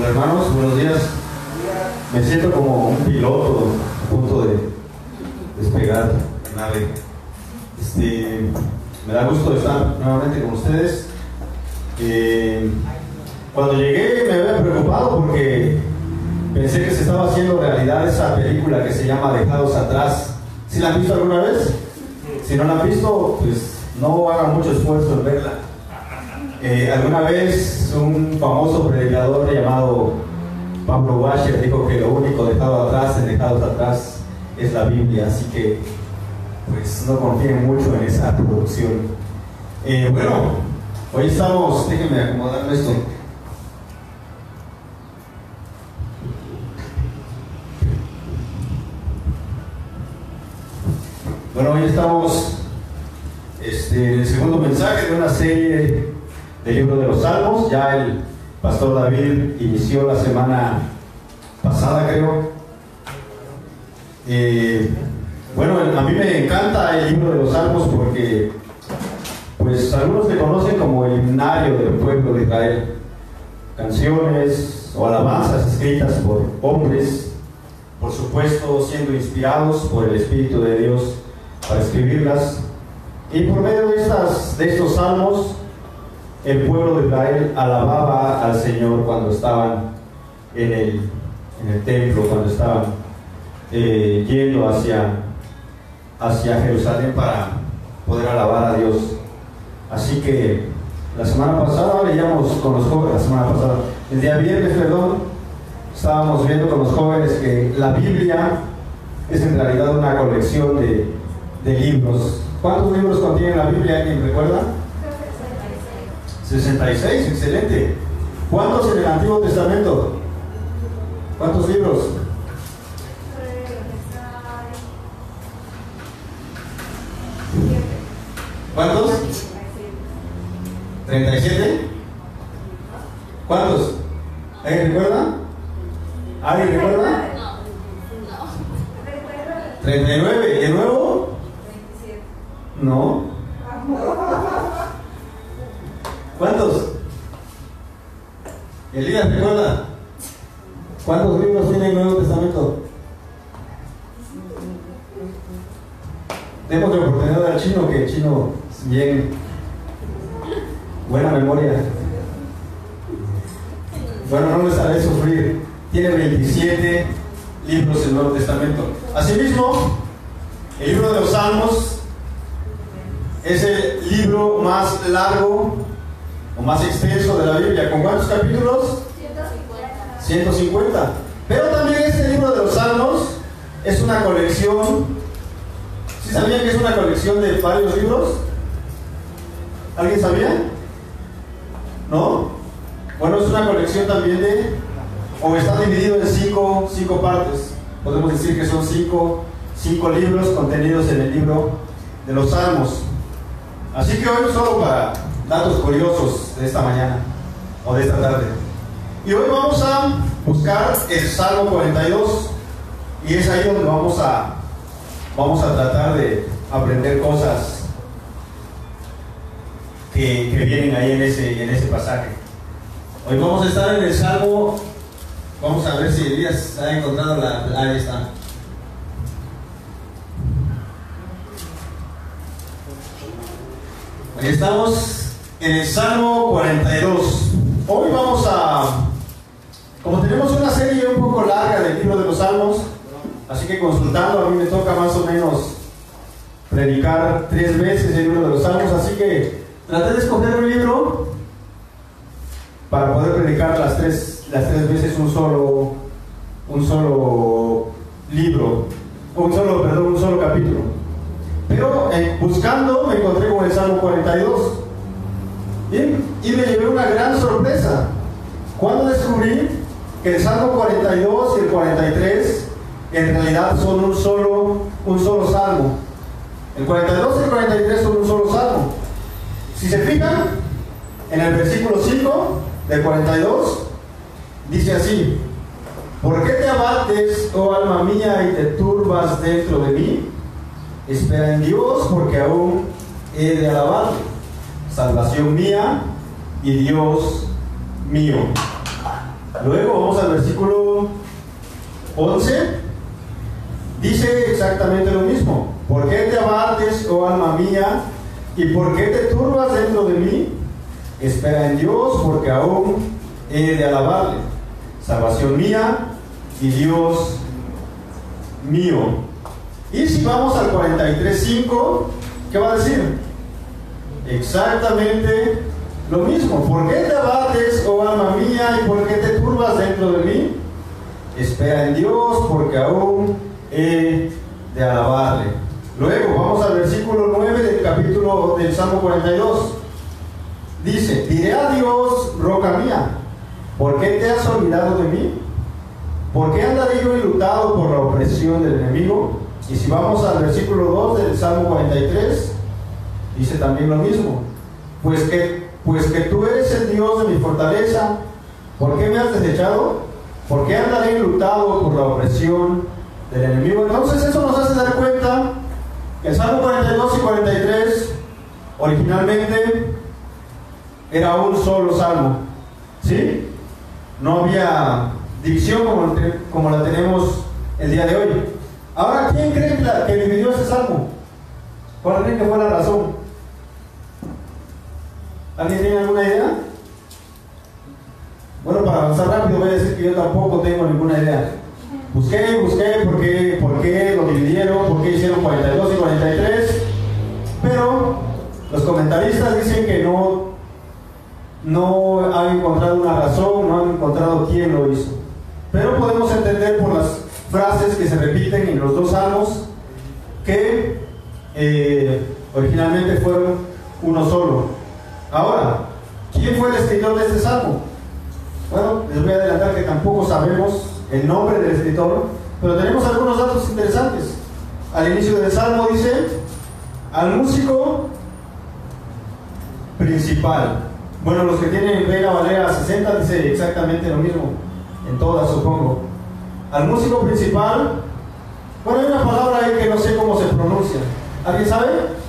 Hola hermanos, buenos días. Me siento como un piloto a punto de despegar la nave. Este, me da gusto estar nuevamente con ustedes. Eh, cuando llegué me había preocupado porque pensé que se estaba haciendo realidad esa película que se llama Dejados Atrás. ¿Sí la han visto alguna vez? Si no la han visto, pues no hagan mucho esfuerzo en verla. Eh, alguna vez un famoso predicador llamado Pablo Washer dijo que lo único dejado atrás, en dejados atrás, es la Biblia, así que pues no confíen mucho en esa producción. Eh, bueno, hoy estamos, déjenme acomodarme esto. Bueno, hoy estamos este, el segundo mensaje de una serie del libro de los Salmos. Ya el pastor David inició la semana pasada, creo. Eh, bueno, a mí me encanta el libro de los Salmos porque, pues, algunos le conocen como el himnario del pueblo de Israel. Canciones o alabanzas escritas por hombres, por supuesto, siendo inspirados por el Espíritu de Dios para escribirlas. Y por medio de, estas, de estos salmos, el pueblo de Israel alababa al Señor cuando estaban en el, en el templo, cuando estaban eh, yendo hacia, hacia Jerusalén para poder alabar a Dios. Así que la semana pasada veíamos con los jóvenes, la semana pasada, el día viernes, perdón, estábamos viendo con los jóvenes que la Biblia es en realidad una colección de, de libros. ¿Cuántos libros contiene la Biblia? ¿Alguien recuerda? 66, excelente. ¿Cuántos en el Antiguo Testamento? ¿Cuántos libros? ¿Cuántos? ¿37? ¿Cuántos? ¿Alguien recuerda? ¿Alguien recuerda? 39. ¿De nuevo? No. ¿Cuántos? Elías, ¿recuerda? ¿Cuántos libros tiene el Nuevo Testamento? Demos la oportunidad al chino, que el chino bien buena memoria. Bueno, no les haré sufrir. Tiene 27 libros el Nuevo Testamento. Asimismo, el libro de los Salmos es el libro más largo o más extenso de la Biblia. ¿Con cuántos capítulos? 150. 150. Pero también este libro de los Salmos es una colección. ¿Sí sabían que es una colección de varios libros? ¿Alguien sabía? ¿No? Bueno, es una colección también de, o está dividido en cinco, cinco partes. Podemos decir que son cinco, cinco libros contenidos en el libro de los Salmos. Así que hoy solo para datos curiosos de esta mañana o de esta tarde. Y hoy vamos a buscar el Salmo 42 y es ahí donde vamos a, vamos a tratar de aprender cosas que, vienen ahí en ese, en ese pasaje. Hoy vamos a estar en el Salmo, vamos a ver si Elías ha encontrado la... Ahí está. Estamos en el Salmo 42. Hoy vamos a, como tenemos una serie un poco larga del libro de los Salmos, así que consultando a mí me toca más o menos predicar tres veces el libro de los Salmos, así que traté de escoger un libro para poder predicar las tres, las tres veces un solo, un solo libro, un solo, perdón, un solo capítulo. Pero eh, buscando me encontré con el Salmo 42. Bien, y me llevé una gran sorpresa. Cuando descubrí que el Salmo 42 y el 43 en realidad son un solo, un solo salmo. El 42 y el 43 son un solo salmo. Si se fijan, en el versículo 5 del 42 dice así: ¿Por qué te abates, oh alma mía, y te turbas dentro de mí? Espera en Dios, porque aún he de alabarle. Salvación mía y Dios mío. Luego vamos al versículo 11. Dice exactamente lo mismo. ¿Por qué te abates, oh alma mía? ¿Y por qué te turbas dentro de mí? Espera en Dios, porque aún he de alabarle. Salvación mía y Dios mío. Y si vamos al 43.5, ¿qué va a decir? Exactamente lo mismo. ¿Por qué te abates, oh alma mía, y por qué te turbas dentro de mí? Espera en Dios, porque aún he de alabarle. Luego, vamos al versículo 9 del capítulo del Salmo 42. Dice, diré a Dios, roca mía, ¿por qué te has olvidado de mí? ¿Por qué andaré yo enlutado por la opresión del enemigo? Y si vamos al versículo 2 del Salmo 43, dice también lo mismo. Pues que, pues que tú eres el Dios de mi fortaleza, ¿por qué me has desechado? ¿Por qué andaré enlutado por la opresión del enemigo? Entonces eso nos hace dar cuenta que el Salmo 42 y 43 originalmente era un solo salmo. ¿Sí? No había dicción como, como la tenemos el día de hoy. Ahora, ¿quién cree que, dividió ese salmo? ¿Cuál creen que fue la razón? ¿Alguien tiene alguna idea? Bueno, para avanzar rápido voy a decir que yo tampoco tengo ninguna idea. Busqué, busqué por qué, lo dividieron, por qué hicieron 42 y 43, pero los comentaristas dicen que no, no han encontrado una razón, no han encontrado quién lo hizo. Pero podemos entender por las frases que se repiten en los dos salmos que eh, originalmente fueron uno solo. Ahora, ¿quién fue el escritor de este salmo? Bueno, les voy a adelantar que tampoco sabemos el nombre del escritor, pero tenemos algunos datos interesantes. Al inicio del salmo dice, al músico principal. Bueno, los que tienen Reina Valera 60 dice exactamente lo mismo, en todas supongo. Al músico principal, bueno, hay una palabra ahí que no sé cómo se pronuncia. ¿Alguien sabe?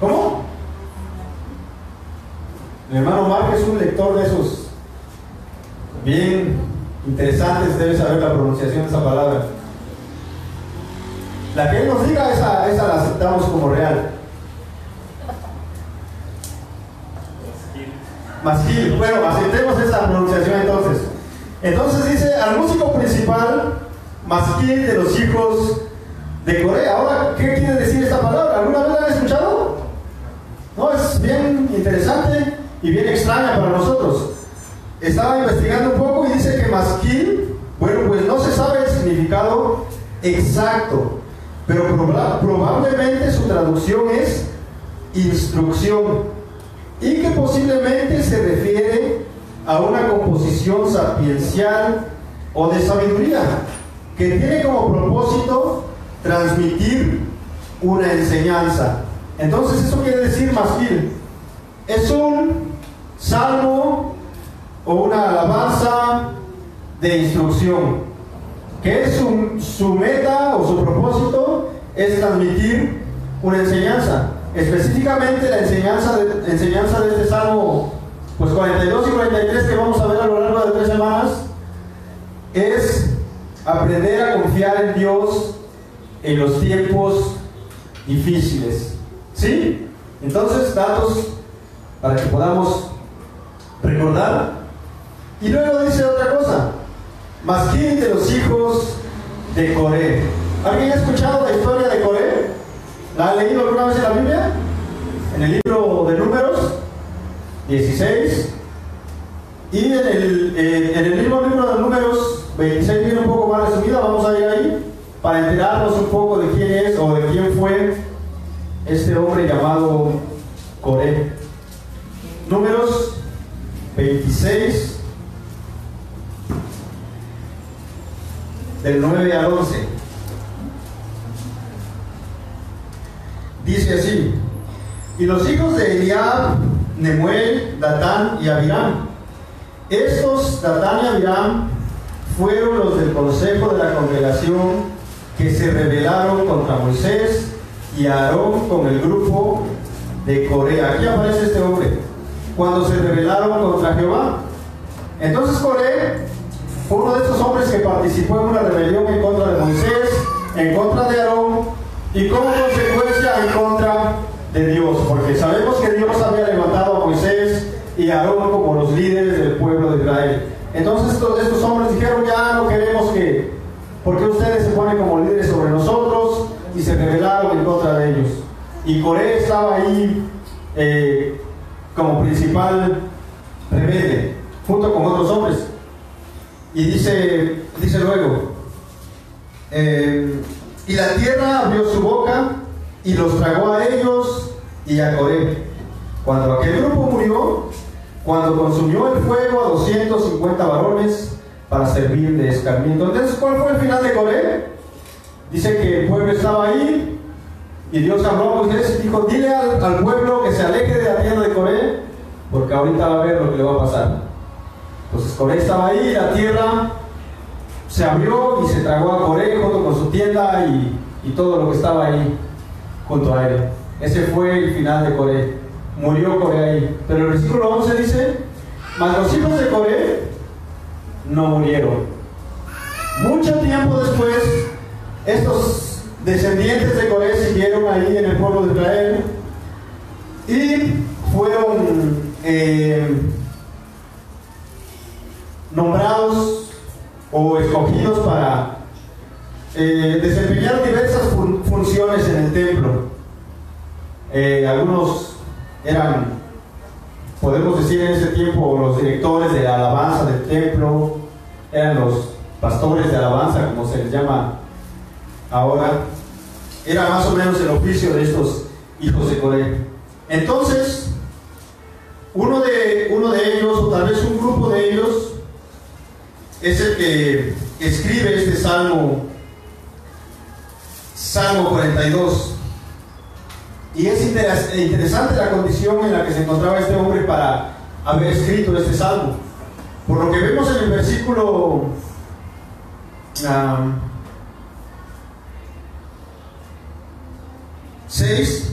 ¿Cómo? Mi hermano Mark es un lector de esos bien interesantes, debe saber la pronunciación de esa palabra. La que él nos diga, esa, esa la aceptamos como real. Masquil. Bueno, aceptemos esa pronunciación entonces. Entonces dice al músico principal Masquil de los hijos de Corea. Ahora, ¿qué quiere decir esta palabra? ¿Alguna vez la han escuchado? No, es bien interesante y bien extraña para nosotros. Estaba investigando un poco y dice que masquil, bueno, pues no se sabe el significado exacto, pero probablemente su traducción es instrucción y que posiblemente se refiere a una composición sapiencial o de sabiduría que tiene como propósito transmitir una enseñanza. Entonces eso quiere decir bien, es un salmo o una alabanza de instrucción, que es su, su meta o su propósito es transmitir una enseñanza. Específicamente la enseñanza de, enseñanza de este Salmo pues 42 y 43 que vamos a ver a lo largo de tres semanas es aprender a confiar en Dios en los tiempos difíciles. ¿Sí? Entonces, datos para que podamos recordar. Y luego dice otra cosa, masquín de los hijos de Coré. ¿Alguien ha escuchado la historia de Coré? ¿La ha leído alguna vez en la Biblia? En el libro de números 16. Y en el, en el mismo libro de números 26 viene un poco más resumida, vamos a ir ahí para enterarnos un poco de quién es o de quién fue este hombre llamado Coré. Números 26 del 9 al 11. Dice así, y los hijos de Eliab, Nemuel, Datán y Abiram. Estos, Datán y Abiram, fueron los del consejo de la congregación que se rebelaron contra Moisés y Aarón con el grupo de Corea. Aquí aparece este hombre. Cuando se rebelaron contra Jehová. Entonces Coré fue uno de estos hombres que participó en una rebelión en contra de Moisés, en contra de Aarón y como consecuencia en contra de Dios, porque sabemos que Dios había levantado a Moisés y a Aarón como los líderes del pueblo de Israel. Entonces estos, hombres dijeron, ya no queremos que, porque ustedes se ponen como líderes sobre nosotros y se rebelaron en contra de ellos. Y Coré estaba ahí eh, como principal rebelde, junto con otros hombres. Y dice, dice luego, eh, y la tierra abrió su boca y los tragó a ellos y a Coré. Cuando aquel grupo murió, cuando consumió el fuego a 250 varones para servir de escarmiento. Entonces, ¿cuál fue el final de Coré? Dice que el pueblo estaba ahí y Dios habló a Moisés y dijo, dile al, pueblo que se aleje de la tierra de Coré, porque ahorita va a ver lo que le va a pasar. Entonces Coré estaba ahí, la tierra se abrió y se tragó a Coré junto con su tienda y, y todo lo que estaba ahí junto a él. Ese fue el final de Coré. Murió Coré ahí. Pero el versículo 11 dice, mas los hijos de Coré no murieron. Mucho tiempo después, estos descendientes de Coré siguieron ahí en el pueblo de Israel y fueron eh, nombrados o escogidos para eh, desempeñar diversas fun funciones en el templo. Eh, algunos eran, podemos decir en ese tiempo, los directores de la alabanza del templo, eran los pastores de alabanza, como se les llama ahora. Era más o menos el oficio de estos hijos de Coré. Entonces, uno de, uno de ellos, o tal vez un grupo de ellos, es el que escribe este salmo, Salmo 42. Y es interesante la condición en la que se encontraba este hombre para haber escrito este salmo. Por lo que vemos en el versículo um, 6,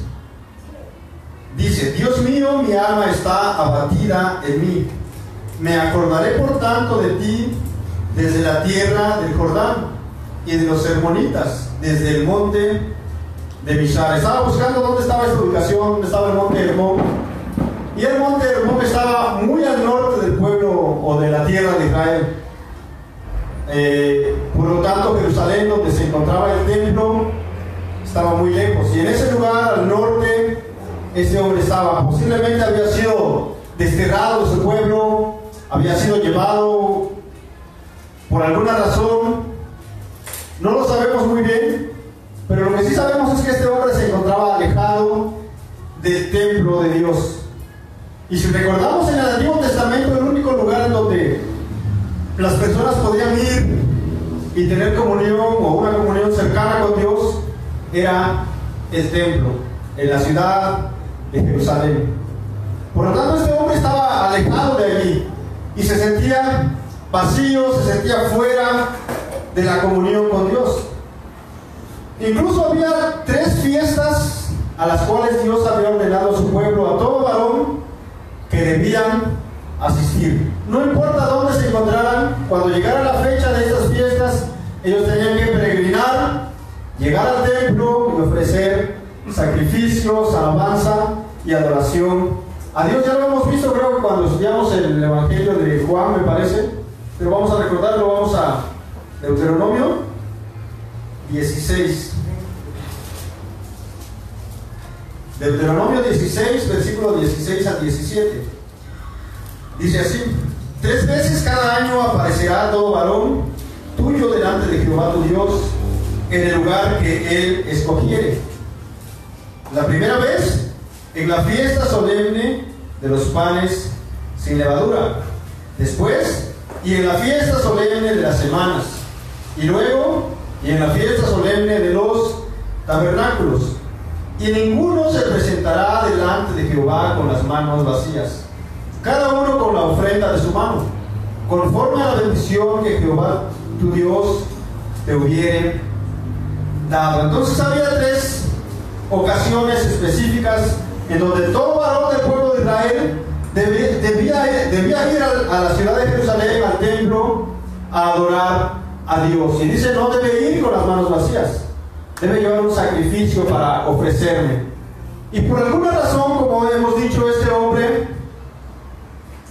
dice, Dios mío, mi alma está abatida en mí. Me acordaré por tanto de ti desde la tierra del Jordán y de los hermonitas, desde el monte de Mishar. Estaba buscando dónde estaba esta ubicación, dónde estaba el monte Hermón. Y el monte Hermón estaba muy al norte del pueblo o de la tierra de Israel. Eh, por lo tanto, Jerusalén, donde se encontraba el templo, estaba muy lejos. Y en ese lugar, al norte, ese hombre estaba. Posiblemente había sido desterrado de su pueblo, había sido llevado por alguna razón, no lo sabemos muy bien, pero lo que sí sabemos es que este hombre se encontraba alejado del templo de Dios. Y si recordamos en el Antiguo Testamento, el único lugar donde las personas podían ir y tener comunión o una comunión cercana con Dios era el templo, en la ciudad de Jerusalén. Por lo tanto, este hombre estaba alejado de allí y se sentía vacío, se sentía fuera de la comunión con Dios. Incluso había tres fiestas a las cuales Dios había ordenado a su pueblo, a todo varón, que debían asistir. No importa dónde se encontraran, cuando llegara la fecha de estas fiestas, ellos tenían que peregrinar, llegar al templo y ofrecer sacrificios, alabanza y adoración a Dios. Ya lo hemos visto, creo cuando estudiamos el Evangelio de Juan, me parece, pero vamos a recordarlo, vamos a Deuteronomio 16. Deuteronomio 16, versículo 16 al 17. Dice así, tres veces cada año aparecerá todo varón tuyo delante de Jehová tu Dios en el lugar que él escogiere. La primera vez en la fiesta solemne de los panes sin levadura. Después, y en la fiesta solemne de las semanas. Y luego, y en la fiesta solemne de los tabernáculos. Y ninguno se presentará delante de Jehová con las manos vacías, cada uno con la ofrenda de su mano, conforme a la bendición que Jehová tu Dios te hubiere Entonces había tres ocasiones específicas en donde todo varón del pueblo de Israel debía, ir a, la ciudad de Jerusalén, al templo, a adorar a Dios. Y dice, no debe ir con las manos vacías, debe llevar un sacrificio para ofrecerme. Y por alguna razón, como hemos dicho, este hombre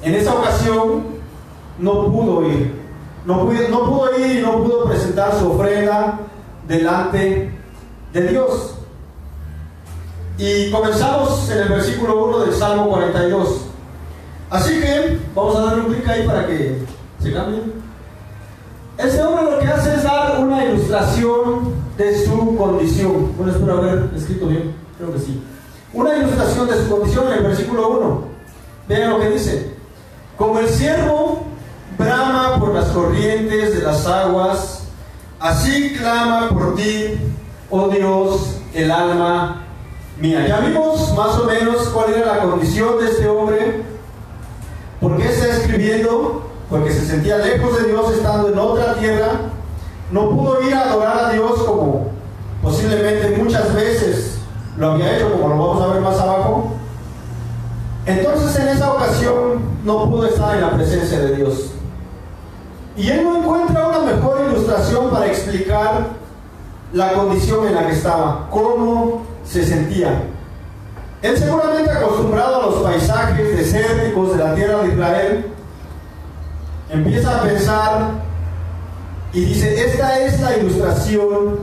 en esa ocasión no pudo ir. No pudo ir y no pudo presentar su ofrenda delante de Dios. Y comenzamos en el versículo 1 del Salmo 42. Así que vamos a darle un clic ahí para que se cambie. Este hombre lo que hace es dar una ilustración de su condición. Bueno, espero haber escrito bien, creo que sí. Una ilustración de su condición en el versículo 1. Vean lo que dice. Como el siervo brama por las corrientes de las aguas, así clama por ti, oh Dios, el alma mía. Ya vimos más o menos cuál era la condición de este hombre. ¿Por qué está escribiendo? Porque se sentía lejos de Dios estando en otra tierra. No pudo ir a adorar a Dios como posiblemente muchas veces lo había hecho, como lo vamos a ver más abajo. Entonces en esa ocasión no pudo estar en la presencia de Dios. Y él no encuentra una mejor ilustración para explicar la condición en la que estaba, cómo se sentía. Él seguramente acostumbrado a los paisajes desérticos de la tierra de Israel, empieza a pensar y dice, esta es la ilustración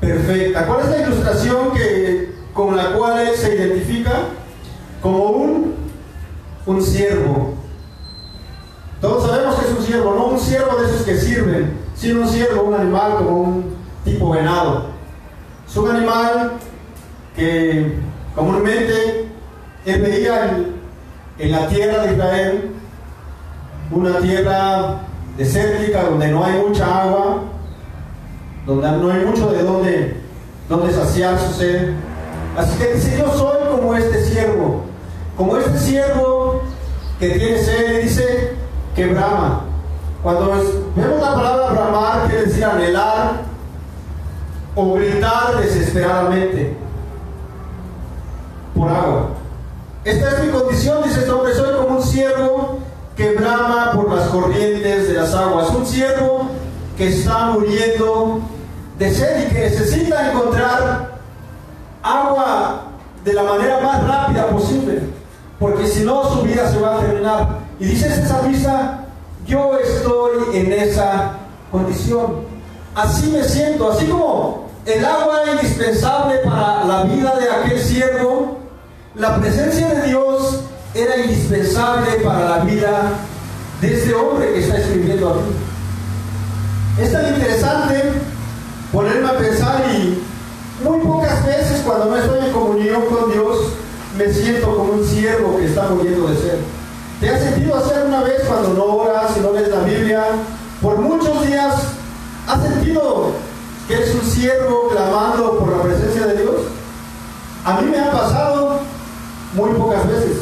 perfecta. ¿Cuál es la ilustración que, con la cual él se identifica? Como un, un siervo. Todos sabemos que es un siervo, no un siervo de esos que sirven, sino un siervo, un animal como un tipo venado. Es un animal que comúnmente él veía en, la tierra de Israel, una tierra desértica donde no hay mucha agua, donde no hay mucho de donde, donde saciar su sed. Así que dice, yo soy como este siervo, como este siervo que tiene sed, dice que brama. Cuando vemos la palabra bramar, quiere decir anhelar o gritar desesperadamente por agua. Esta es mi condición, dice este hombre, soy como un siervo que brama por las corrientes de las aguas, un siervo que está muriendo de sed y que necesita encontrar agua de la manera más rápida posible, porque si no su vida se va a terminar. Y dice esa misa, yo estoy en esa condición. Así me siento, así como el agua indispensable para la vida de aquel siervo, la presencia de Dios era indispensable para la vida de este hombre que está escribiendo aquí. Es tan interesante ponerme a pensar y muy pocas veces cuando no estoy en comunión con Dios me siento como un siervo que está muriendo de sed. ¿Te has sentido hacer una vez cuando no oras y no lees la Biblia? Por muchos días has sentido que eres un siervo clamando por la presencia de Dios. A mí me ha pasado muy pocas veces,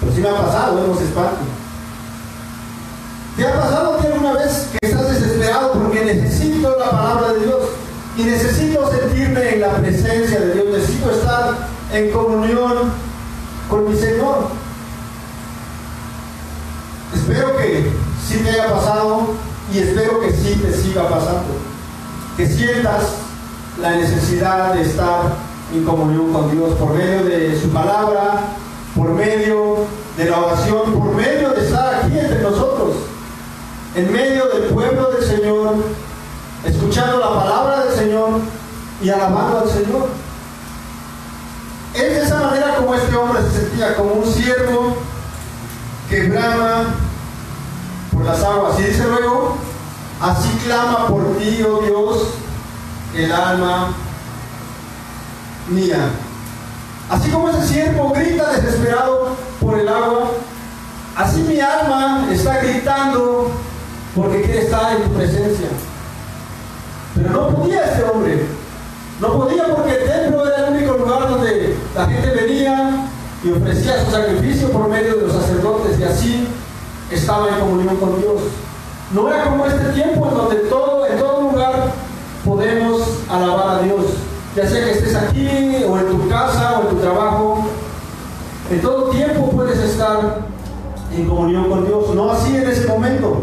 pero sí me ha pasado, hemos espanto. ¿Te ha pasado que alguna vez que estás desesperado porque necesito la palabra de Dios y necesito sentirme en la presencia de Dios, necesito estar en comunión con mi Señor? Espero que sí te haya y espero que sí te siga pasando. Que sientas la necesidad de estar en comunión con Dios por medio de su palabra, por medio de la oración, por medio de estar aquí entre nosotros, en medio del pueblo del Señor, escuchando la palabra del Señor y alabando al Señor. Es de esa manera como este hombre se sentía, como un siervo que brama las aguas. Y dice luego, así clama por ti, oh Dios, el alma mía. Así como ese siervo grita desesperado por el agua, así mi alma está gritando porque quiere estar en tu presencia. Pero no podía este hombre. No podía porque el templo era el único lugar donde la gente venía y ofrecía su sacrificio por medio de los sacerdotes y así estaba en comunión con Dios. No era como este tiempo en donde todo, en todo lugar podemos alabar a Dios ya sea que estés aquí o en tu casa o en tu trabajo, en todo tiempo puedes estar en comunión con Dios. No así en ese momento.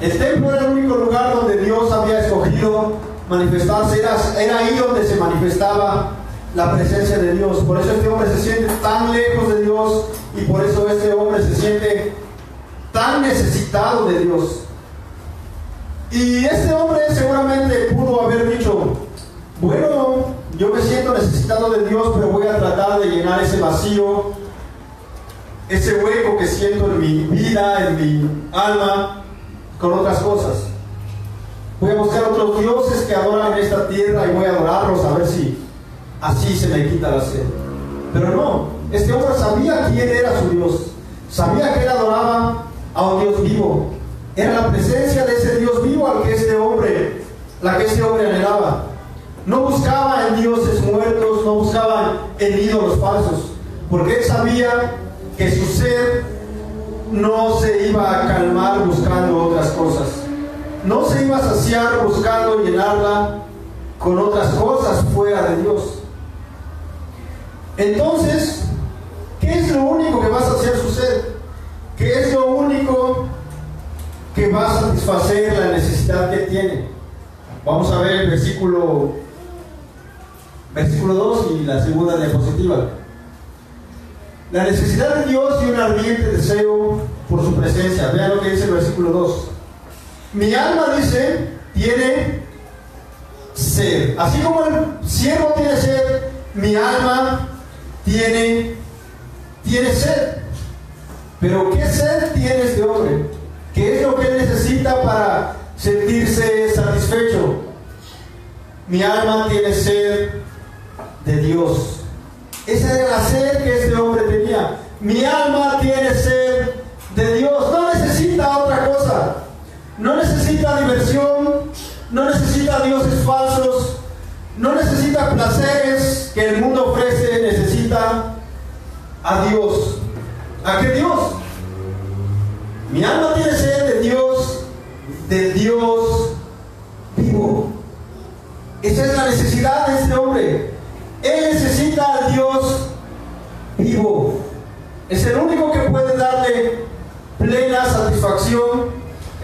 El templo era el único lugar donde Dios había escogido manifestarse. Era, era ahí donde se manifestaba la presencia de Dios. Por eso este hombre se siente tan lejos de Dios y por eso este hombre se siente tan necesitado de Dios. Y este hombre seguramente pudo haber dicho, bueno, yo me siento necesitado de Dios, pero voy a tratar de llenar ese vacío, ese hueco que siento en mi vida, en mi alma, con otras cosas. Voy a buscar otros dioses que adoran en esta tierra y voy a adorarlos a ver si así se me quita la sed. Pero no, este hombre sabía quién era su Dios, sabía que él adoraba a un Dios vivo. Era la presencia de ese Dios vivo al que este hombre, la que este hombre anhelaba. No buscaba en dioses muertos, no buscaba en ídolos falsos, porque él sabía que su sed no se iba a calmar buscando otras cosas. No se iba a saciar buscando llenarla con otras cosas fuera de Dios. Entonces, ¿qué es lo único que va a saciar su sed? ¿Qué es lo único que va a satisfacer la necesidad que tiene? Vamos a ver el versículo, versículo 2 y la segunda diapositiva. La necesidad de Dios y un ardiente deseo por su presencia. Vean lo que dice el versículo 2. Mi alma dice, tiene sed. Así como el siervo tiene sed, mi alma tiene, tiene sed. Pero ¿qué sed tiene este hombre? ¿Qué es lo que necesita para sentirse satisfecho? Mi alma tiene sed de Dios. Esa era la sed que este hombre tenía. Mi alma tiene sed de Dios. No necesita otra cosa. No necesita diversión. No necesita dioses falsos. No necesita placeres que el mundo ofrece. A Dios. ¿A qué Dios? Mi alma tiene sed de Dios, de Dios vivo. Esa es la necesidad de este hombre. Él necesita al Dios vivo. Es el único que puede darle plena satisfacción.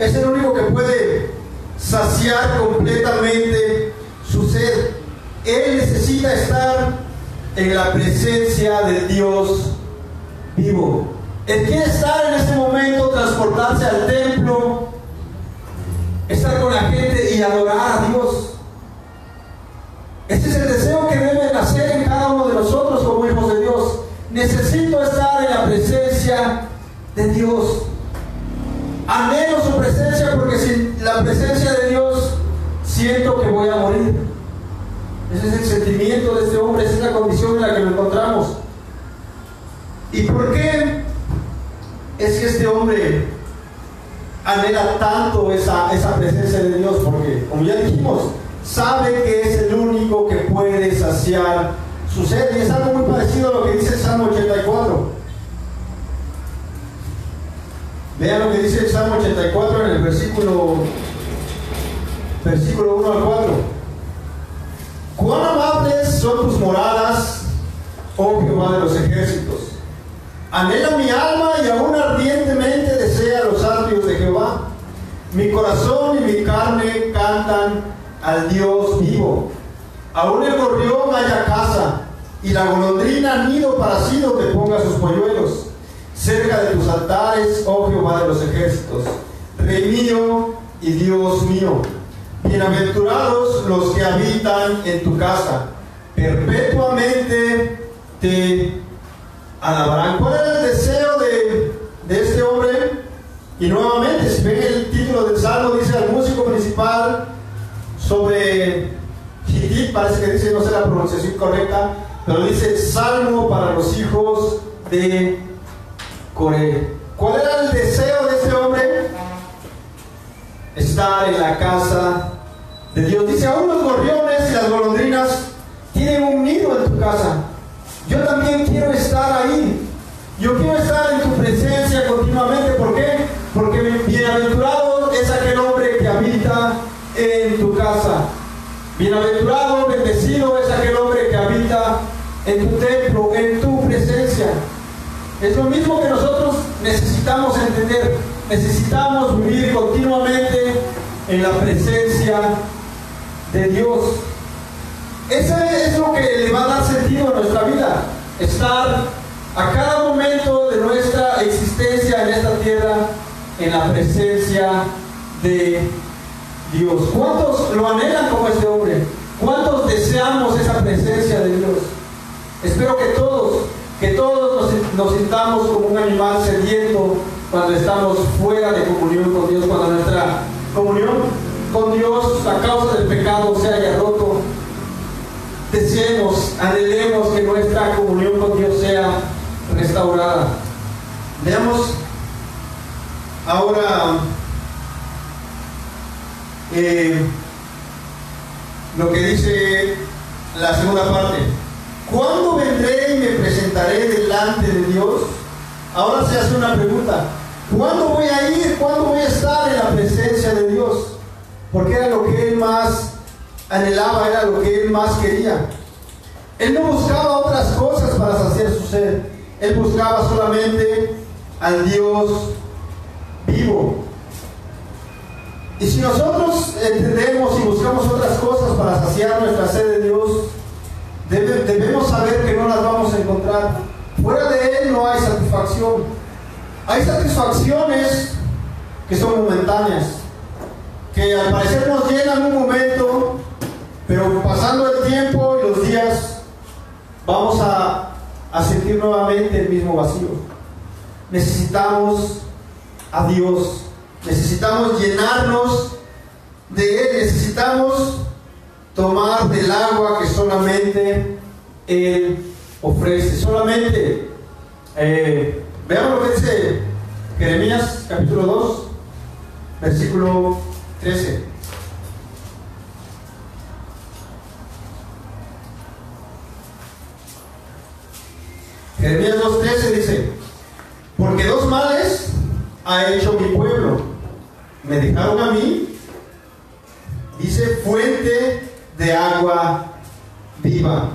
Es el único que puede saciar completamente su sed. Él necesita estar en la presencia de Dios vivo. Él quiere estar en este momento, transportarse al templo, estar con la gente y adorar a Dios. Este es el deseo que debe nacer en cada uno de nosotros como hijos de Dios. Necesito estar en la presencia de Dios. Anhelo su presencia porque sin la presencia de Dios siento que voy a morir. Ese es el sentimiento de este hombre, esa es la condición en la que lo encontramos. ¿Y por qué es que este hombre anhela tanto esa, presencia de Dios? Porque, como ya dijimos, sabe que es el único que puede saciar su sed. Y es algo muy parecido a lo que dice el Salmo 84. Vean lo que dice el Salmo 84 en el versículo, versículo 1 al 4. Cuán amables son tus moradas, oh Jehová de los ejércitos. Anhela mi alma y aún ardientemente desea los atrios de Jehová. Mi corazón y mi carne cantan al Dios vivo. Aún el gorrión haya casa y la golondrina nido para sí donde ponga sus polluelos. Cerca de tus altares, oh Jehová de los ejércitos, Rey mío y Dios mío. Bienaventurados los que habitan en tu casa, perpetuamente te alabarán. ¿Cuál era el deseo de, de este hombre? Y nuevamente, si ven el título del salmo, dice al músico principal sobre Hitit, parece que dice, no sé la pronunciación correcta, pero dice salmo para los hijos de Coré. ¿Cuál era el deseo de este hombre? Estar en la casa de Dios. Dice, aún los gorriones y las golondrinas tienen un nido en tu casa. Yo también quiero estar ahí. Yo quiero estar en tu presencia continuamente. ¿Por qué? Porque bienaventurado es aquel hombre que habita en tu casa. Bienaventurado, bendecido es aquel hombre que habita en tu templo, en tu presencia. Es lo mismo que nosotros necesitamos entender. Necesitamos vivir continuamente en la presencia de Dios. Eso es lo que le va a dar sentido a nuestra vida. Estar a cada momento de nuestra existencia en esta tierra en la presencia de Dios. ¿Cuántos lo anhelan como este hombre? ¿Cuántos deseamos esa presencia de Dios? Espero que todos, que todos nos, nos sintamos como un animal sediento cuando estamos fuera de comunión con Dios, cuando nuestra comunión con Dios a causa del pecado se haya roto. Deseemos, anhelemos que nuestra comunión con Dios sea restaurada. Veamos ahora eh, lo que dice la segunda parte. ¿Cuándo vendré y me presentaré delante de Dios? Ahora se hace una pregunta. ¿Cuándo voy a ir? ¿Cuándo voy a estar en la presencia de Dios? Porque era lo que él más anhelaba, era lo que él más quería. Él no buscaba otras cosas para saciar su sed. Él buscaba solamente al Dios vivo. Y si nosotros entendemos y buscamos otras cosas para saciar nuestra sed de Dios, debemos saber que no las vamos a encontrar. Fuera de Él no hay satisfacción. Hay satisfacciones que son momentáneas, que al parecer nos llenan un momento, pero pasando el tiempo y los días, vamos a sentir nuevamente el mismo vacío. Necesitamos a Dios, necesitamos llenarnos de Él, necesitamos tomar del agua que solamente Él ofrece. Solamente, eh, veamos lo que dice Jeremías capítulo 2, versículo 13. Jeremías 2.13 dice, porque dos males ha hecho mi pueblo. Me dejaron a mí, dice, fuente de agua viva.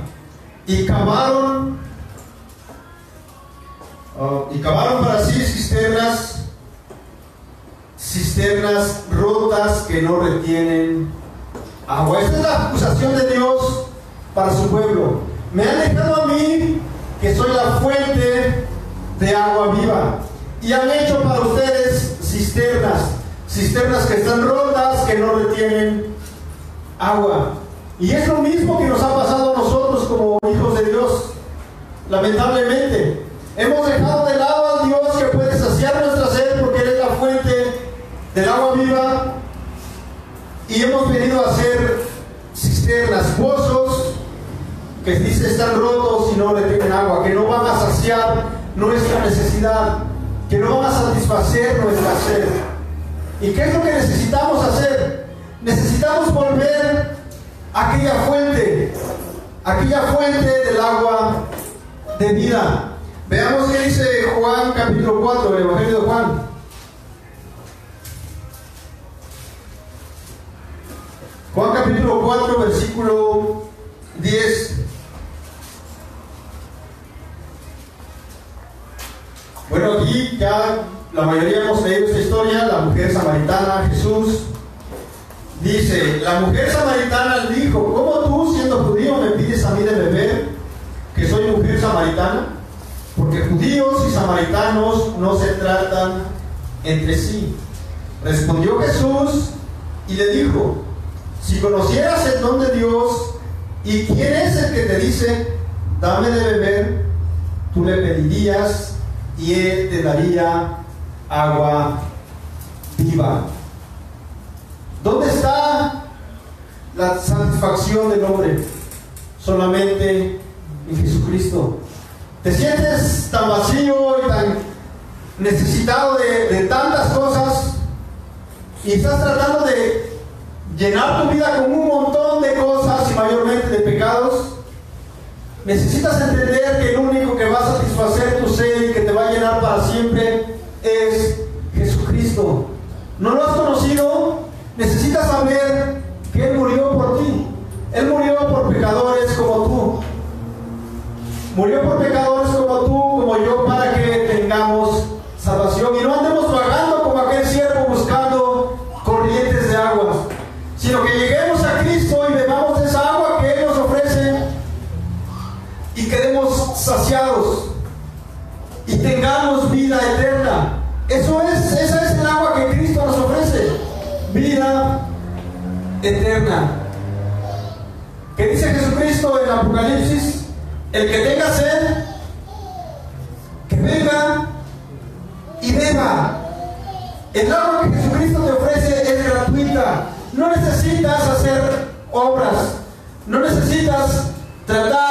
Y cavaron, oh, y cavaron para sí cisternas, cisternas rotas que no retienen agua. Esta es la acusación de Dios para su pueblo. Me han dejado a mí que soy la fuente de agua viva. Y han hecho para ustedes cisternas, cisternas que están rotas, que no retienen agua. Y es lo mismo que nos ha pasado a nosotros como hijos de Dios. Lamentablemente, hemos dejado de lado al Dios que puede saciar nuestra sed porque Él es la fuente del agua viva. Y hemos venido a hacer cisternas, pozos que dice están rotos y no le tienen agua, que no van a saciar nuestra necesidad, que no van a satisfacer nuestra sed. ¿Y qué es lo que necesitamos hacer? Necesitamos volver a aquella fuente, aquella fuente del agua de vida. Veamos qué dice Juan capítulo 4, el Evangelio de Juan. Juan capítulo 4, versículo 10. Bueno, aquí ya la mayoría hemos leído esta historia, la mujer samaritana, Jesús. Dice, la mujer samaritana dijo, ¿cómo tú siendo judío me pides a mí de beber que soy mujer samaritana? Porque judíos y samaritanos no se tratan entre sí. Respondió Jesús y le dijo, si conocieras el don de Dios y quién es el que te dice, dame de beber, tú le pedirías y Él te daría agua viva. ¿Dónde está la satisfacción del hombre? Solamente en Jesucristo. ¿Te sientes tan vacío y tan necesitado de, tantas cosas y estás tratando de llenar tu vida con un montón de cosas y mayormente de pecados? Necesitas entender que el único que va a satisfacer tu sed y que te va a llenar para siempre es Jesucristo. ¿No lo has conocido? Necesitas saber Murió por pecadores como tú, como yo, para que tengamos salvación. Y no andemos vagando como aquel siervo buscando corrientes de agua, sino que lleguemos a Cristo y bebamos esa agua que Él nos ofrece y quedemos saciados y tengamos vida eterna. Eso es, esa es el agua que Cristo nos ofrece. Vida eterna. Que dice Jesucristo en Apocalipsis el que tenga sed, que venga y beba. El agua que Jesucristo te ofrece es gratuita. No necesitas hacer obras. No necesitas tratar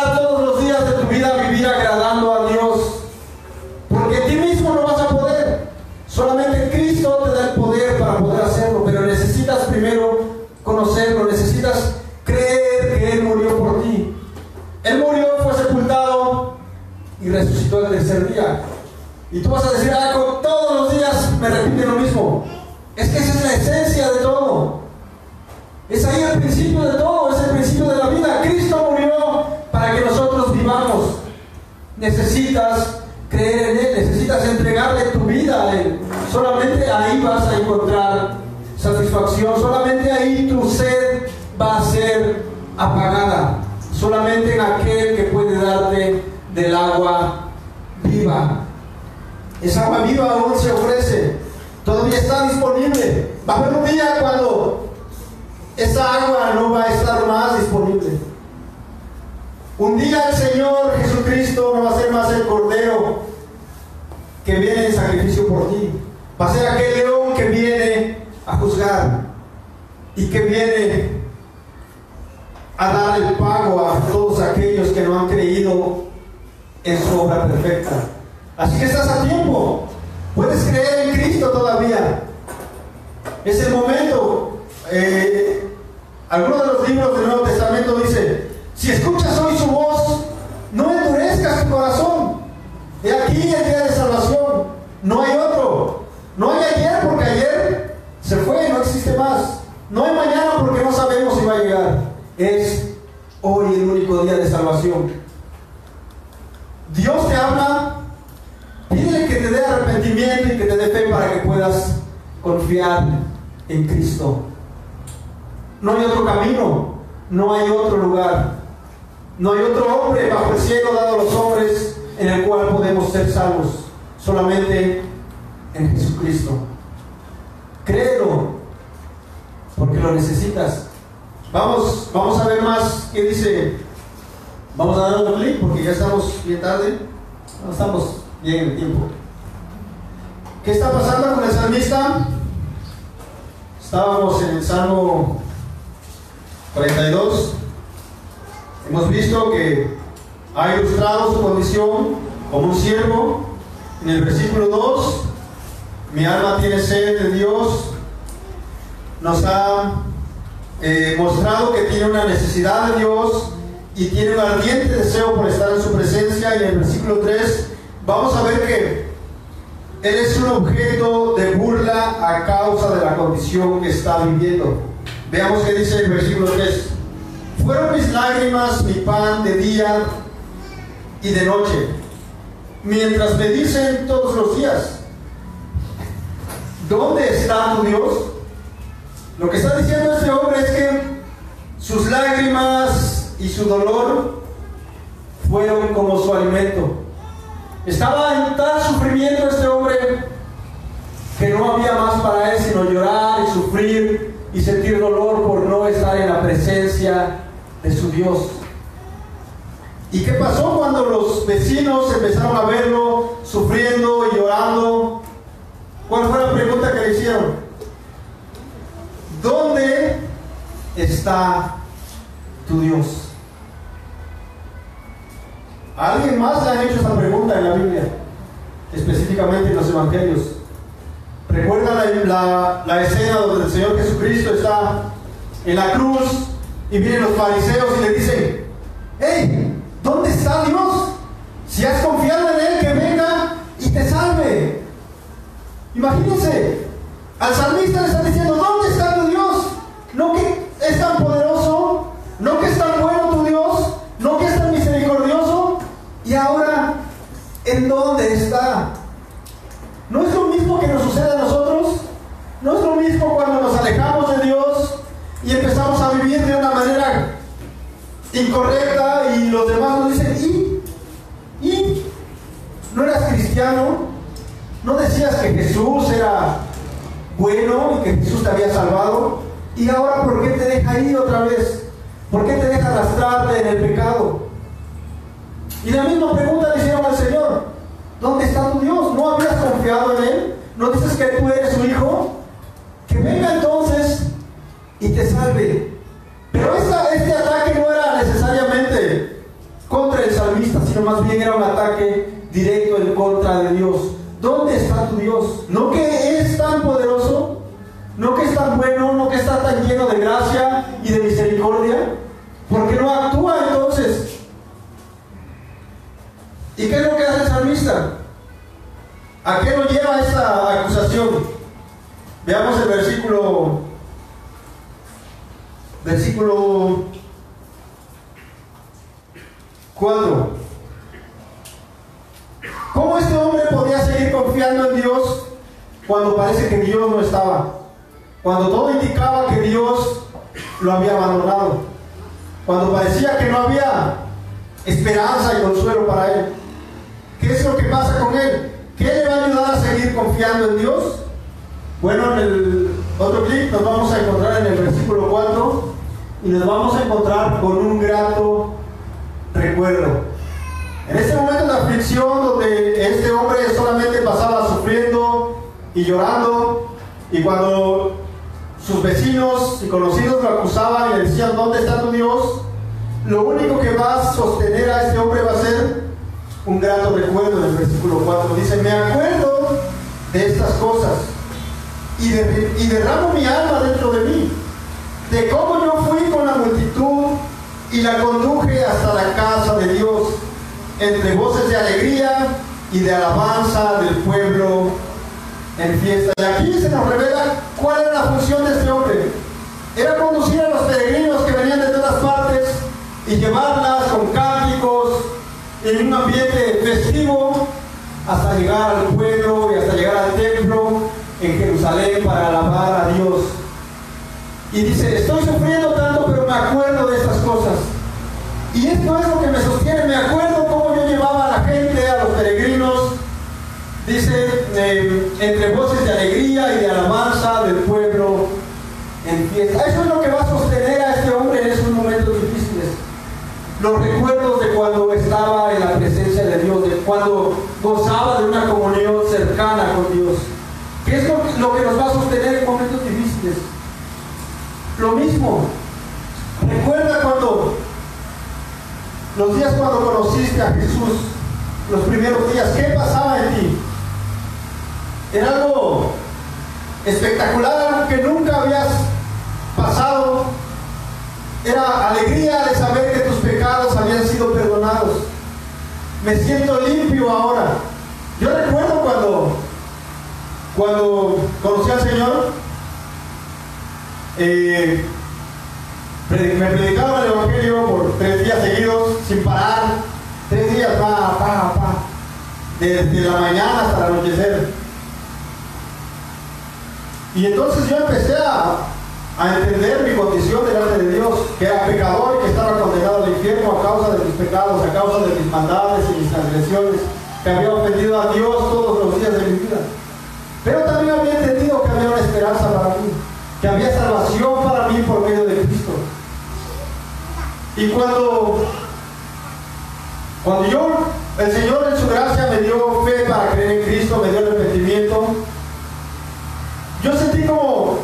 Y tú vas a decir, ah, todos los días me repite lo mismo. Es que esa es la esencia de todo. Es ahí el principio de todo, es el principio de la vida. Cristo murió para que nosotros vivamos. Necesitas creer en Él, necesitas entregarle tu vida a Él. Solamente ahí vas a encontrar satisfacción, solamente ahí tu sed va a ser apagada. Solamente en aquel que puede darte del agua viva. Esa agua viva aún se ofrece, todavía está disponible. Va a haber un día cuando esa agua no va a estar más disponible. Un día el Señor Jesucristo no va a ser más el Cordero que viene en sacrificio por ti. Va a ser aquel león que viene a juzgar y que viene a dar el pago a todos aquellos que no han creído en su obra perfecta. Así que estás a tiempo. Puedes creer en Cristo todavía. Es el momento. Eh, algunos de los libros del Nuevo Testamento dice, si escuchas hoy su voz, no endurezcas tu corazón. He aquí el día de salvación. No hay otro. No hay ayer porque ayer se fue, no existe más. No hay mañana porque no sabemos si va a llegar. Es hoy el único día de salvación. Dios te habla Pídele que te dé arrepentimiento y te dé fe para que puedas confiar en Cristo. No hay otro camino, no hay otro lugar, no hay otro hombre bajo el cielo dado a los hombres en el cual podemos ser salvos, solamente en Jesucristo. Créelo, porque lo necesitas. Vamos, vamos a ver más qué dice. Vamos a dar un clic porque ya estamos bien tarde. No estamos bien el tiempo. ¿Qué está pasando con el salmista? Estábamos en el Salmo 42. Hemos visto que ha ilustrado su condición como un siervo. En el versículo 2, mi alma tiene sed de Dios. Nos ha eh, mostrado que tiene una necesidad de Dios y tiene un ardiente deseo por estar en su presencia. Y en el versículo 3 vamos a ver que él es un objeto de burla a causa de la condición que está viviendo. Veamos qué dice el versículo 3. Fueron mis lágrimas mi pan de día y de noche, mientras me dicen todos los días, ¿dónde está tu Dios? Lo que está diciendo este hombre es que sus lágrimas y su dolor fueron como su alimento. Estaba en tal sufrimiento este hombre que no había más para él sino llorar y sufrir y sentir dolor por no estar en la presencia de su Dios. ¿Y qué pasó cuando los vecinos empezaron a verlo sufriendo y llorando? ¿Cuál fue la pregunta que le hicieron? ¿Dónde está tu Dios? ¿A alguien más le han hecho esta pregunta en la Biblia? Específicamente en los Evangelios. ¿Recuerdan la, la, escena donde el Señor Jesucristo está en la cruz y vienen los fariseos y le dicen, hey, ¿dónde está Dios? Si has confiado en Él, que venga y te salve. Imagínense, al salmista le están diciendo, ¿dónde está tu Dios? No que es tan poderoso, no que es Y ahora, ¿en dónde está? ¿No es lo mismo que nos sucede a nosotros? ¿No es lo mismo cuando nos alejamos de Dios y empezamos a vivir de una manera incorrecta y los demás nos dicen, ¿y? ¿y? ¿No eras cristiano? ¿No decías que Jesús era bueno y que Jesús te había salvado. Y ahora, ¿por qué te deja ahí otra vez? ¿Por qué te deja arrastrarte en el pecado? Y la misma pregunta le hicieron al Señor. ¿Dónde está tu Dios? ¿No habías confiado en Él? ¿No dices que tú eres su hijo? Que venga entonces y te salve. Pero este ataque no era necesariamente contra el salmista, sino más bien era un ataque directo en contra de Dios. ¿Dónde está tu Dios? ¿No que es tan poderoso? ¿No que es tan bueno? ¿No que está tan lleno de gracia y de misericordia? ¿Por qué no actúa entonces? ¿Y qué es lo que hace el salmista? ¿A qué nos lleva esta acusación? Veamos el versículo versículo 4. ¿Cómo este hombre podía seguir confiando en Dios cuando parece que Dios no estaba? Cuando todo indicaba que Dios lo había abandonado. Cuando parecía que no había esperanza y consuelo para él. ¿Qué es lo que pasa con él? ¿Qué le va a ayudar a seguir confiando en Dios? Bueno, en el otro clip nos vamos a encontrar en el versículo 4 y nos vamos a encontrar con un grato recuerdo. En este momento de aflicción donde este hombre solamente pasaba sufriendo y llorando y cuando sus vecinos y conocidos lo acusaban y le decían, ¿dónde está tu Dios? Lo único que va a sostener a este hombre va a ser un grato recuerdo en el versículo 4. Dice, me acuerdo de estas cosas y, y derramo mi alma dentro de mí, de cómo yo fui con la multitud y la conduje hasta la casa de Dios, entre voces de alegría y de alabanza del pueblo en fiesta. Y aquí se nos revela cuál era la función de este hombre. Era conducir a los peregrinos que venían de todas partes y llevarlas en un ambiente festivo hasta llegar al pueblo y hasta llegar al templo en Jerusalén para alabar a Dios. Y dice, estoy sufriendo tanto, pero me acuerdo de estas cosas. Y esto es lo que me sostiene. Me acuerdo cómo yo llevaba a la gente, a los peregrinos, dice, eh, entre voces de alegría y de alabanza del pueblo en fiesta. Eso es lo que va a sostener a este hombre. Los recuerdos de cuando estaba en la presencia de Dios, de cuando gozaba de una comunión cercana con Dios. ¿Qué es lo, que nos va a sostener en momentos difíciles? Lo mismo. Recuerda cuando los días cuando conociste a Jesús, los primeros días, ¿qué pasaba en ti? Era algo espectacular, algo que nunca habías pasado. Era alegría de saber que tus pecados habían sido perdonados. Me siento limpio ahora. Yo recuerdo cuando, cuando conocí al Señor, eh, me predicaban el Evangelio por tres días seguidos, sin parar, tres días, pa, pa, pa, desde la mañana hasta el anochecer. Y entonces yo empecé a, a entender mi condición delante de Dios, que era pecador y que estaba infierno a causa de mis pecados, a causa de mis maldades y mis transgresiones, que había ofendido a Dios todos los días de mi vida. Pero también había entendido que había una esperanza para mí, que había salvación para mí por medio de Cristo. Y cuando, cuando yo, el Señor en su gracia me dio fe para creer en Cristo, me dio arrepentimiento, yo sentí como,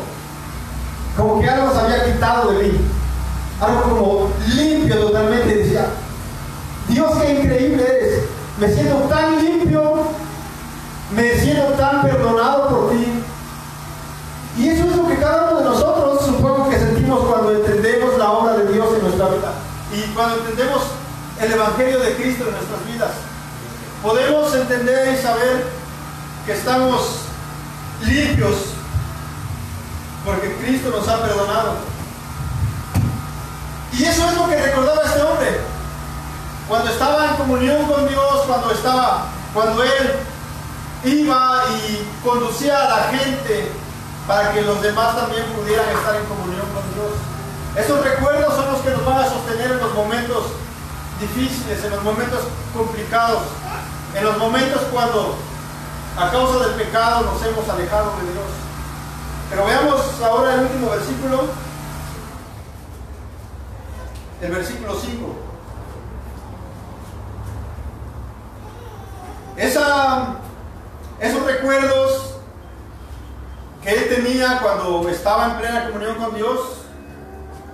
como que algo se había quitado de mí. Algo como el Evangelio de Cristo en nuestras vidas. Podemos entender y saber que estamos limpios porque Cristo nos ha perdonado. Y eso es lo que recordaba este hombre. Cuando estaba en comunión con Dios, cuando estaba, cuando él iba y conducía a la gente para que los demás también pudieran estar en comunión con Dios. Esos recuerdos son los que nos van a sostener en los momentos difíciles, en los momentos complicados, en los momentos cuando a causa del pecado nos hemos alejado de Dios. Pero veamos ahora el último versículo, el versículo 5. Esa, esos recuerdos que él tenía cuando estaba en plena comunión con Dios,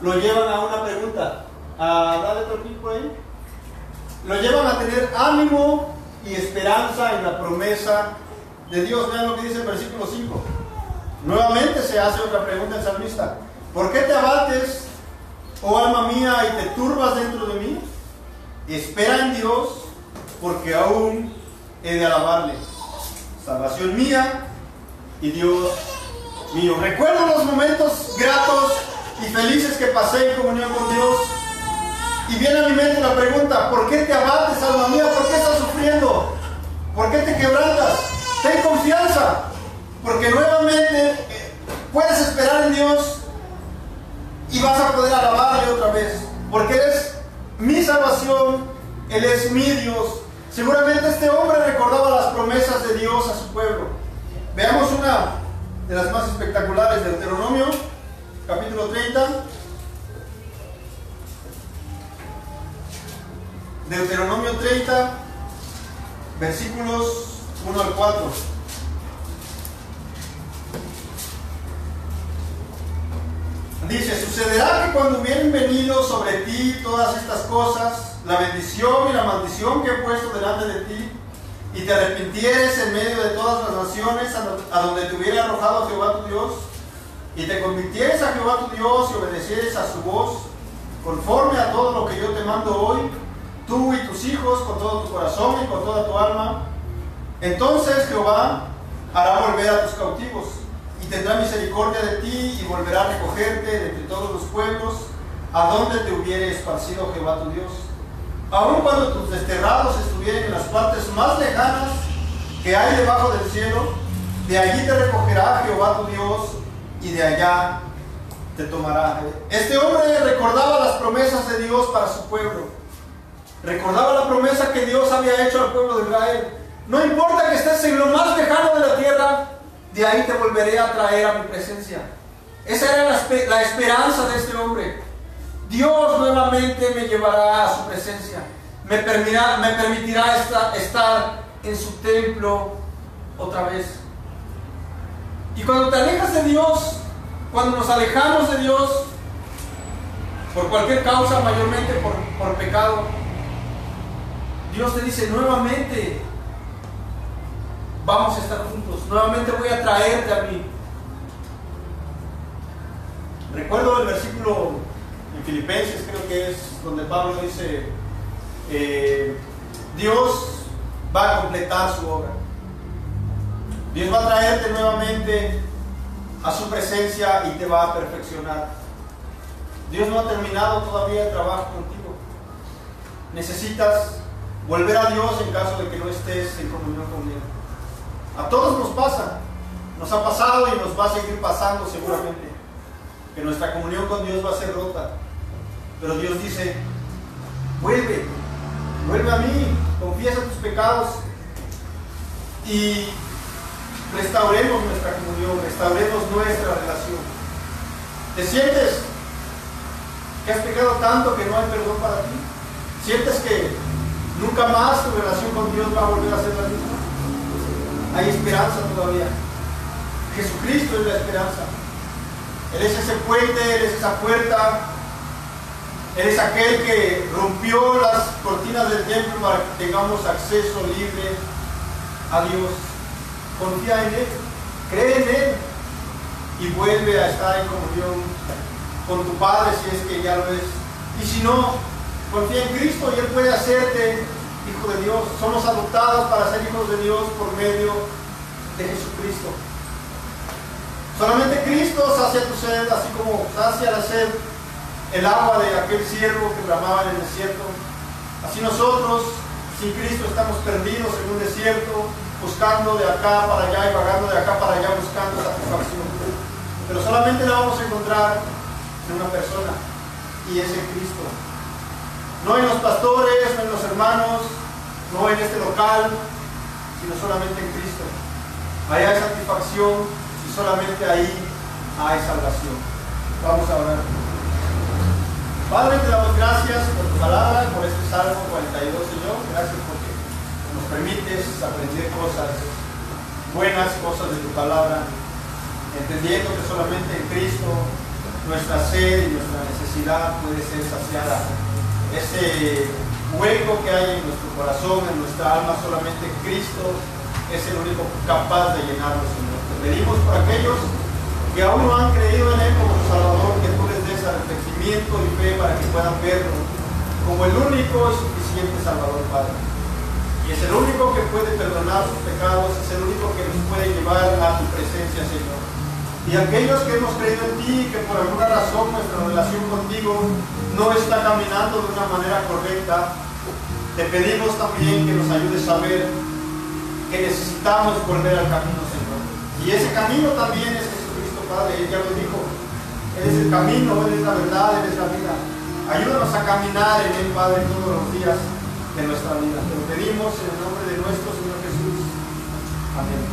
lo llevan a una pregunta. A otro por ahí. Lo llevan a tener ánimo y esperanza en la promesa de Dios. Vean lo que dice el versículo 5. Nuevamente se hace otra pregunta el salmista. ¿Por qué te abates, oh alma mía, y te turbas dentro de mí? Espera en Dios, porque aún he de alabarle. Salvación mía y Dios mío. Recuerdo los momentos gratos y felices que pasé en comunión con Dios. Y viene a mi mente la pregunta, ¿por qué te abates, alma mía? ¿Por qué estás sufriendo? ¿Por qué te quebrantas? Ten confianza, porque nuevamente eh, puedes esperar en Dios y vas a poder alabarle otra vez, porque Él es mi salvación, Él es mi Dios. Seguramente este hombre recordaba las promesas de Dios a su pueblo. Veamos una de las más espectaculares de Deuteronomio, capítulo 30. Deuteronomio 30, versículos 1 al 4. Dice, sucederá que cuando hubieran venido sobre ti todas estas cosas, la bendición y la maldición que he puesto delante de ti, y te arrepintieres en medio de todas las naciones a donde te hubiera arrojado Jehová tu Dios, y te convirtieres a Jehová tu Dios y obedecieres a su voz, conforme a todo lo que yo te mando hoy, tú y tus hijos con todo tu corazón y con toda tu alma, entonces Jehová hará volver a tus cautivos y tendrá misericordia de ti y volverá a recogerte de entre todos los pueblos a donde te hubiere esparcido Jehová tu Dios. Aun cuando tus desterrados estuvieren en las partes más lejanas que hay debajo del cielo, de allí te recogerá Jehová tu Dios y de allá te tomará. Este hombre recordaba las promesas de Dios para su pueblo. Recordaba la promesa que Dios había hecho al pueblo de Israel. No importa que estés en lo más lejano de la tierra, de ahí te volveré a traer a mi presencia. Esa era la, esperanza de este hombre. Dios nuevamente me llevará a su presencia. Me permitirá, estar en su templo otra vez. Y cuando te alejas de Dios, cuando nos alejamos de Dios, por cualquier causa, mayormente por pecado, Dios te dice nuevamente, vamos a estar juntos. Nuevamente voy a traerte a mí. Recuerdo el versículo en Filipenses, creo que es donde Pablo dice, eh, Dios va a completar su obra. Dios va a traerte nuevamente a su presencia y te va a perfeccionar. Dios no ha terminado todavía el trabajo contigo. Necesitas volver a Dios en caso de que no estés en comunión con Él. A todos nos pasa, nos ha pasado y nos va a seguir pasando seguramente, que nuestra comunión con Dios va a ser rota. Pero Dios dice, vuelve, vuelve a mí, confiesa tus pecados y restauremos nuestra comunión, restauremos nuestra relación. ¿Te sientes que has pecado tanto que no hay perdón para ti? ¿Sientes que nunca más tu relación con Dios va a volver a ser la misma? hay esperanza todavía. Jesucristo es la esperanza. Él es ese puente, Él es esa puerta. Él es aquel que rompió las cortinas del templo para que tengamos acceso libre a Dios. Confía en Él, cree en Él y vuelve a estar en comunión con tu Padre si es que ya lo es. Y si no, confía en Cristo y Él puede hacerte hijo de Dios. Somos adoptados para ser hijos de Dios por medio de Jesucristo. Solamente Cristo sacia tu sed, así como sacia la sed el agua de aquel siervo que bramaba en el desierto. Así nosotros, sin Cristo, estamos perdidos en un desierto, buscando de acá para allá y vagando de acá para allá buscando satisfacción. Pero solamente la vamos a encontrar en una persona, y es en Cristo. No en los pastores, no en los hermanos, no en este local, sino solamente en Cristo. ahí hay satisfacción y solamente ahí hay salvación. Vamos a orar. Padre, te damos gracias por tu palabra, por este Salmo 42, Señor. Gracias porque nos permites aprender cosas buenas, cosas de tu palabra, entendiendo que solamente en Cristo nuestra sed y nuestra necesidad puede ser saciada. Ese hueco que hay en nuestro corazón, en nuestra alma, solamente Cristo es el único capaz de llenarlo, Señor. Te pedimos por aquellos que aún no han creído en Él como su Salvador, que tú les des arrepentimiento y fe para que puedan verlo como el único y suficiente Salvador, Padre. Y es el único que puede perdonar sus pecados, es el único que nos puede llevar a tu presencia, Señor. Y aquellos que hemos creído en ti y que por alguna razón nuestra relación contigo no está caminando de una manera correcta, te pedimos también que nos ayudes a ver que necesitamos volver al camino, Señor. Y ese camino también es Jesucristo, Padre. Él ya lo dijo. Él es el camino, Él es la verdad, Él es la vida. Ayúdanos a caminar en Él, Padre, todos los días de nuestra vida. Te lo pedimos en el nombre de nuestro Señor Jesús. Amén.